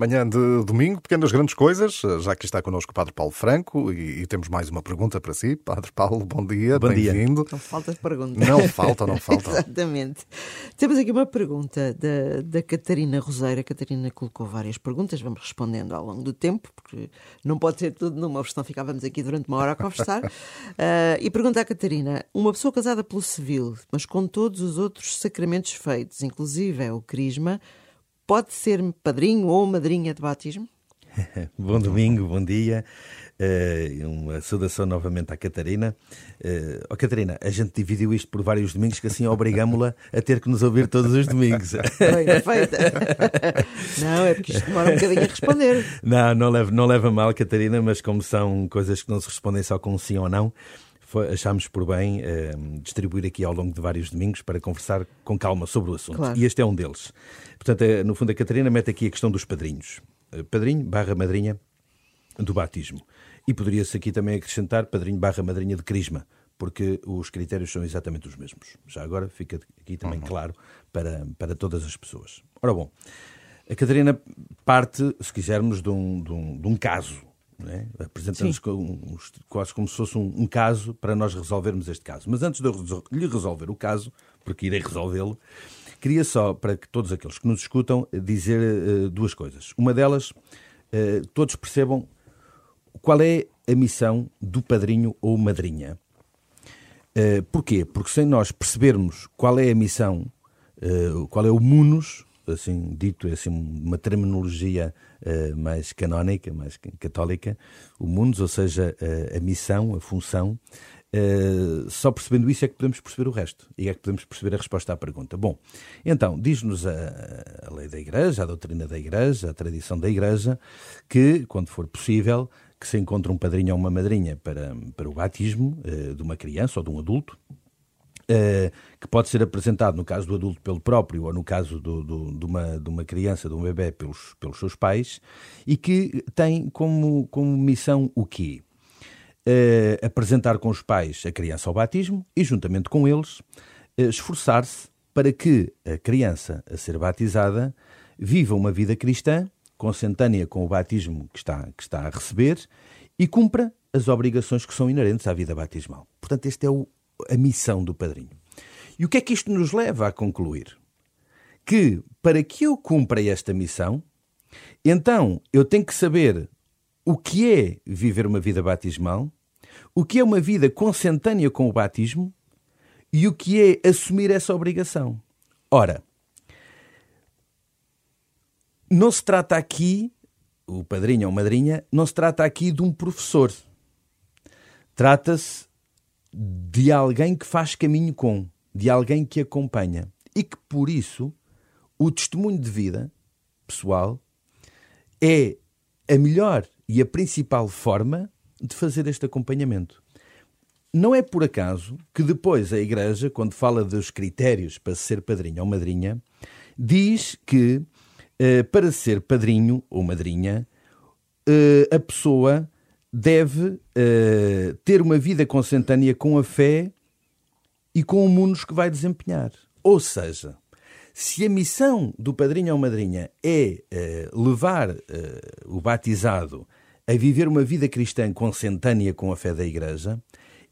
Manhã de domingo, pequenas grandes coisas, já que está connosco o Padre Paulo Franco e, e temos mais uma pergunta para si. Padre Paulo, bom dia, bem-vindo. Não falta pergunta. Não falta, não falta. Exatamente. Temos aqui uma pergunta da, da Catarina Roseira. A Catarina colocou várias perguntas, vamos respondendo ao longo do tempo, porque não pode ser tudo numa, senão ficávamos aqui durante uma hora a conversar. uh, e pergunta à Catarina: uma pessoa casada pelo civil, mas com todos os outros sacramentos feitos, inclusive é o crisma, pode ser padrinho ou madrinha de batismo? bom domingo, bom dia. Uh, uma saudação novamente à Catarina. Uh, oh, Catarina, a gente dividiu isto por vários domingos, que assim obrigámo-la a ter que nos ouvir todos os domingos. Bem feita. Não, é porque isto demora um bocadinho a responder. Não, não leva, não leva mal, Catarina, mas como são coisas que não se respondem só com sim ou não, achámos por bem uh, distribuir aqui ao longo de vários domingos para conversar com calma sobre o assunto. Claro. E este é um deles. Portanto, é, no fundo, a Catarina mete aqui a questão dos padrinhos. Uh, padrinho barra madrinha do batismo. E poderia-se aqui também acrescentar padrinho barra madrinha de crisma, porque os critérios são exatamente os mesmos. Já agora fica aqui também uhum. claro para, para todas as pessoas. Ora bom, a Catarina parte, se quisermos, de um, de um, de um caso é? apresentamos quase como se fosse um, um, caso para nós resolvermos este caso. Mas antes de eu lhe resolver o caso, porque irei resolvê-lo, queria só, para que todos aqueles que nos escutam, dizer uh, duas coisas. Uma delas, uh, todos percebam qual é a missão do padrinho ou madrinha. Uh, porquê? Porque sem nós percebermos qual é a missão, qual é o munus, assim dito, é assim uma terminologia uh, mais canónica, mais católica, o mundo, ou seja, uh, a missão, a função. Uh, só percebendo isso é que podemos perceber o resto e é que podemos perceber a resposta à pergunta. Bom, então, diz-nos a, a lei da Igreja, a doutrina da Igreja, a tradição da Igreja, que, quando for possível, que se encontre um padrinho ou uma madrinha para, para o batismo de uma criança ou de um adulto, que pode ser apresentado, no caso do adulto, pelo próprio, ou no caso do, do, de, uma, de uma criança, de um bebê, pelos, pelos seus pais, e que tem como, como missão o quê? Uh, apresentar com os pais a criança ao batismo e, juntamente com eles, uh, esforçar-se para que a criança a ser batizada viva uma vida cristã, consentânea com o batismo que está, que está a receber e cumpra as obrigações que são inerentes à vida batismal. Portanto, este é o, a missão do padrinho. E o que é que isto nos leva a concluir? Que para que eu cumpra esta missão, então eu tenho que saber o que é viver uma vida batismal, o que é uma vida consentânea com o batismo e o que é assumir essa obrigação. Ora, não se trata aqui, o padrinho ou madrinha, não se trata aqui de um professor. Trata-se de alguém que faz caminho com, de alguém que acompanha. E que por isso o testemunho de vida pessoal é a melhor e a principal forma de fazer este acompanhamento. Não é por acaso que depois a Igreja, quando fala dos critérios para ser padrinho ou madrinha, diz que eh, para ser padrinho ou madrinha, eh, a pessoa deve uh, ter uma vida consentânea com a fé e com o mundo que vai desempenhar. Ou seja, se a missão do padrinho ou madrinha é uh, levar uh, o batizado a viver uma vida cristã consentânea com a fé da Igreja,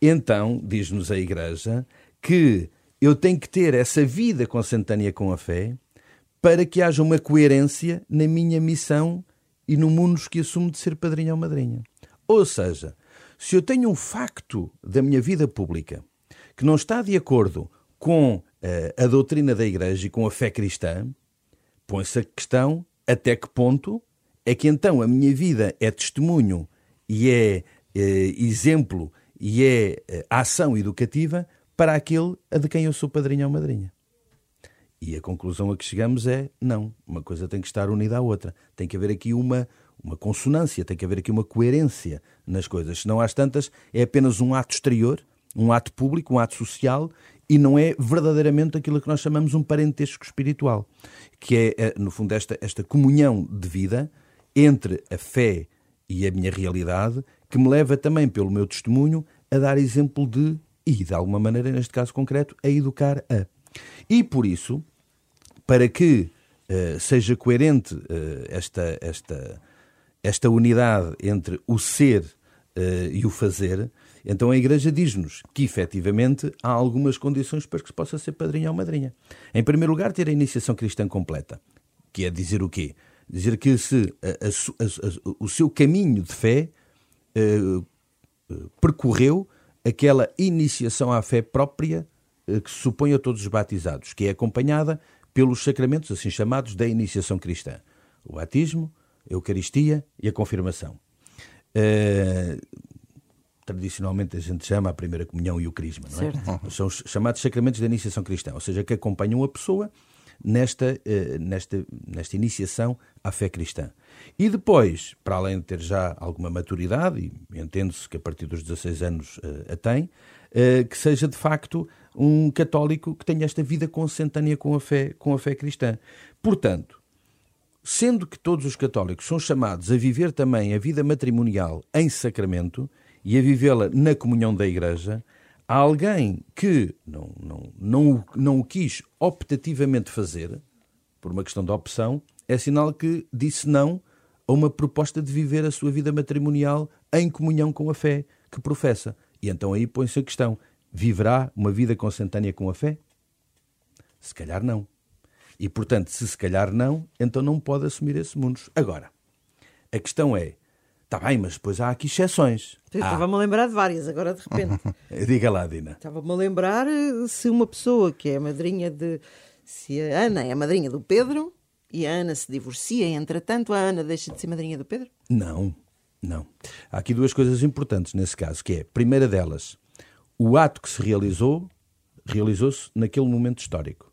então, diz-nos a Igreja, que eu tenho que ter essa vida consentânea com a fé para que haja uma coerência na minha missão e no mundo que assumo de ser padrinho ou madrinha. Ou seja, se eu tenho um facto da minha vida pública que não está de acordo com uh, a doutrina da Igreja e com a fé cristã, põe-se a questão até que ponto é que então a minha vida é testemunho e é uh, exemplo e é uh, ação educativa para aquele a de quem eu sou padrinho ou madrinha. E a conclusão a que chegamos é não, uma coisa tem que estar unida à outra. Tem que haver aqui uma uma consonância, tem que haver aqui uma coerência nas coisas. Se não às tantas, é apenas um ato exterior, um ato público, um ato social e não é verdadeiramente aquilo que nós chamamos um parentesco espiritual, que é, é, no fundo, esta, esta comunhão de vida entre a fé e a minha realidade, que me leva também, pelo meu testemunho, a dar exemplo de, e de alguma maneira, neste caso concreto, a educar a. E por isso, para que uh, seja coerente uh, esta, esta, esta unidade entre o ser uh, e o fazer, então a Igreja diz-nos que, efetivamente, há algumas condições para que se possa ser padrinho ou madrinha. Em primeiro lugar, ter a iniciação cristã completa, que é dizer o quê? Dizer que se a, a, a, o seu caminho de fé percorreu aquela iniciação à fé própria que se supõe a todos os batizados, que é acompanhada pelos sacramentos assim chamados da iniciação cristã: o batismo, a Eucaristia e a confirmação. Uh, tradicionalmente a gente chama a primeira comunhão e o crisma, não é? Certo. São os chamados sacramentos da iniciação cristã, ou seja, que acompanham a pessoa nesta, uh, nesta, nesta iniciação à fé cristã. E depois, para além de ter já alguma maturidade, e entende-se que a partir dos 16 anos uh, a tem, uh, que seja de facto um católico que tenha esta vida consentânea com a fé, com a fé cristã. Portanto, sendo que todos os católicos são chamados a viver também a vida matrimonial em sacramento e a vivê-la na comunhão da Igreja, há alguém que não, não, não, não o quis optativamente fazer, por uma questão de opção, é sinal que disse não a uma proposta de viver a sua vida matrimonial em comunhão com a fé que professa. E então aí põe-se a questão: viverá uma vida consentânea com a fé? Se calhar não. E portanto, se se calhar não, então não pode assumir esse mundo. Agora, a questão é: está bem, mas depois há aqui exceções. Estava-me a lembrar de várias, agora de repente. Diga lá, Dina. Estava-me a lembrar eh, se uma pessoa que é madrinha de. Se a Ana é a madrinha do Pedro e a Ana se divorcia, entretanto, a Ana deixa de ser madrinha do Pedro? Não, não. Há aqui duas coisas importantes nesse caso, que é, primeira delas, o ato que se realizou, realizou-se naquele momento histórico.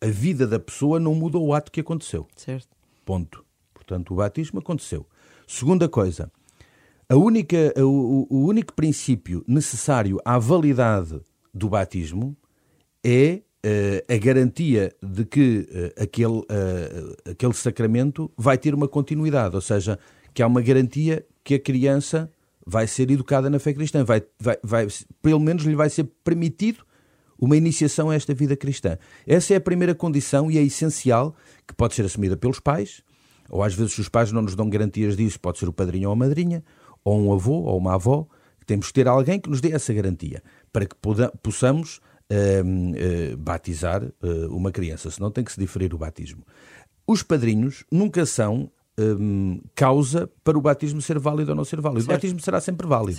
A vida da pessoa não mudou o ato que aconteceu. Certo. Ponto. Portanto, o batismo aconteceu. Segunda coisa, a única, o, o único princípio necessário à validade do batismo é uh, a garantia de que uh, aquele, uh, aquele sacramento vai ter uma continuidade, ou seja, que há uma garantia que a criança vai ser educada na fé cristã, vai, vai, vai, pelo menos lhe vai ser permitido uma iniciação a esta vida cristã. Essa é a primeira condição e é essencial que pode ser assumida pelos pais, ou às vezes se os pais não nos dão garantias disso, pode ser o padrinho ou a madrinha, ou um avô ou uma avó, temos que ter alguém que nos dê essa garantia, para que possamos uh, batizar uh, uma criança, senão tem que se diferir o batismo. Os padrinhos nunca são um, causa para o batismo ser válido ou não ser válido. Certo. O batismo será sempre válido.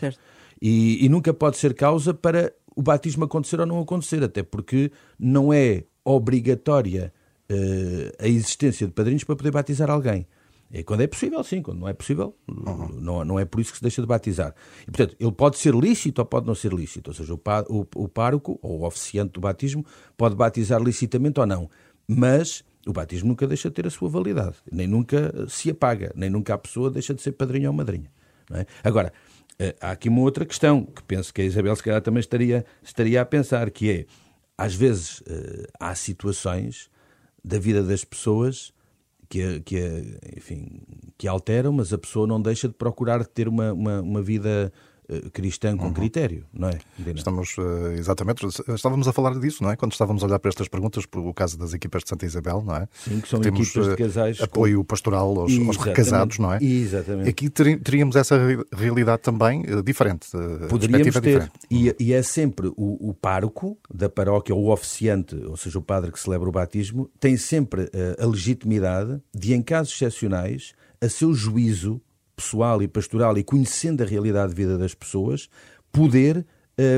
E, e, nunca pode ser causa para o batismo acontecer ou não acontecer, até porque não é obrigatória uh, a existência de padrinhos para poder batizar alguém. É quando é possível, sim. Quando não é possível, uhum. não, não é por isso que se deixa de batizar. E, portanto, ele pode ser lícito ou pode não ser lícito. Ou seja, o, o, o pároco ou o oficiante do batismo pode batizar licitamente ou não. Mas o batismo nunca deixa de ter a sua validade. Nem nunca se apaga. Nem nunca a pessoa deixa de ser padrinho ou madrinha. É? Agora, eh, há aqui uma outra questão que penso que a Isabel, se calhar, também estaria, estaria a pensar, que é, às vezes, eh, há situações da vida das pessoas que, que, enfim, que alteram, mas a pessoa não deixa de procurar ter uma, uma, uma vida cristã com uhum. critério, não é? Estamos, eh, exatamente, estávamos a falar disso, não é? Quando estávamos a olhar para estas perguntas, por o caso das equipas de Santa Isabel, não é? Sim, que são Temos equipas de eh, casais. Apoio com... pastoral aos, aos, recasados, não é? Exatamente. Aqui teríamos essa realidade também diferente. Poderíamos ter. Diferente. E, e, é sempre o, o pároco da paróquia, ou o oficiante, ou seja, o padre que celebra o batismo, tem sempre a, a legitimidade de, em casos excepcionais, a seu juízo pessoal e pastoral e conhecendo a realidade de vida das pessoas, poder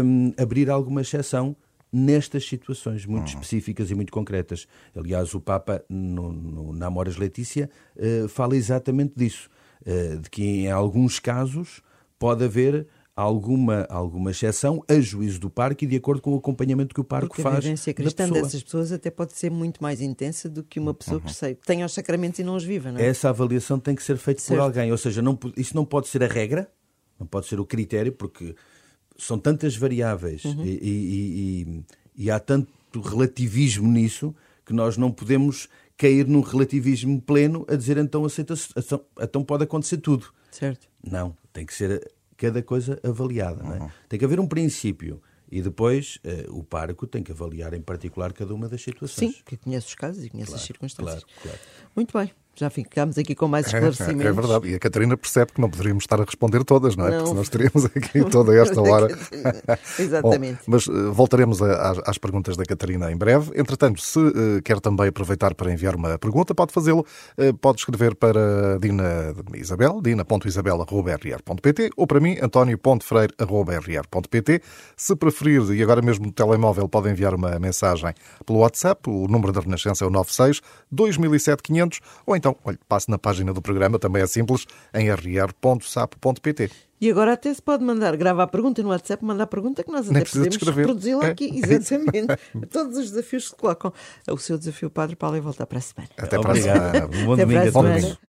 um, abrir alguma exceção nestas situações muito uhum. específicas e muito concretas. Aliás, o Papa, no, no, na Amoras Letícia, uh, fala exatamente disso, uh, de que em alguns casos pode haver alguma, alguma exceção a juízo do parque e de acordo com o acompanhamento que o parque Porque faz. A vivência cristã da dessas pessoas até pode ser muito mais intensa do que uma pessoa uhum. que sei, tenha os sacramentos e não os viva. Não é? Essa avaliação tem que ser feita certo. por alguém, ou seja, não, isso não pode ser a regra, não pode ser o critério, porque são tantas variáveis uhum. e, e, e, e há tanto relativismo nisso que nós não podemos cair num relativismo pleno a dizer então aceita então, então pode acontecer tudo. Certo. Não, tem que ser cada coisa avaliada. Uhum. É? Tem que haver um princípio. E depois uh, o pároco tem que avaliar em particular cada uma das situações. Sim, que conhece os casos e conhece claro, as circunstâncias. Claro, claro. Muito bem. Já ficámos aqui com mais esclarecimentos. É, é, verdade. E a Catarina percebe que não poderíamos estar a responder todas, não é? Não. Porque nós teríamos aqui toda esta hora. Exatamente. Bom, mas uh, voltaremos a, a, às perguntas da Catarina em breve. Entretanto, se uh, quer também aproveitar para enviar uma pergunta, pode fazê-lo. Uh, pode escrever para Dina Isabel, dina.isabel.rr.pt ou para mim, antonio.freire.rr.pt. Se preferir, e agora mesmo no telemóvel, pode enviar uma mensagem pelo WhatsApp. O número da Renascença é o 96 2007 500 ou então, olha, passe na página do programa, também é simples, em rr.sapo.pt. E agora até se pode mandar, gravar a pergunta no WhatsApp, mandar a pergunta que nós até podemos reproduzi-la é. aqui, exatamente. Todos os desafios que se colocam. O seu desafio, Padre Paulo, é voltar para a semana. Até para a semana. Bom domingo. Bom domingo.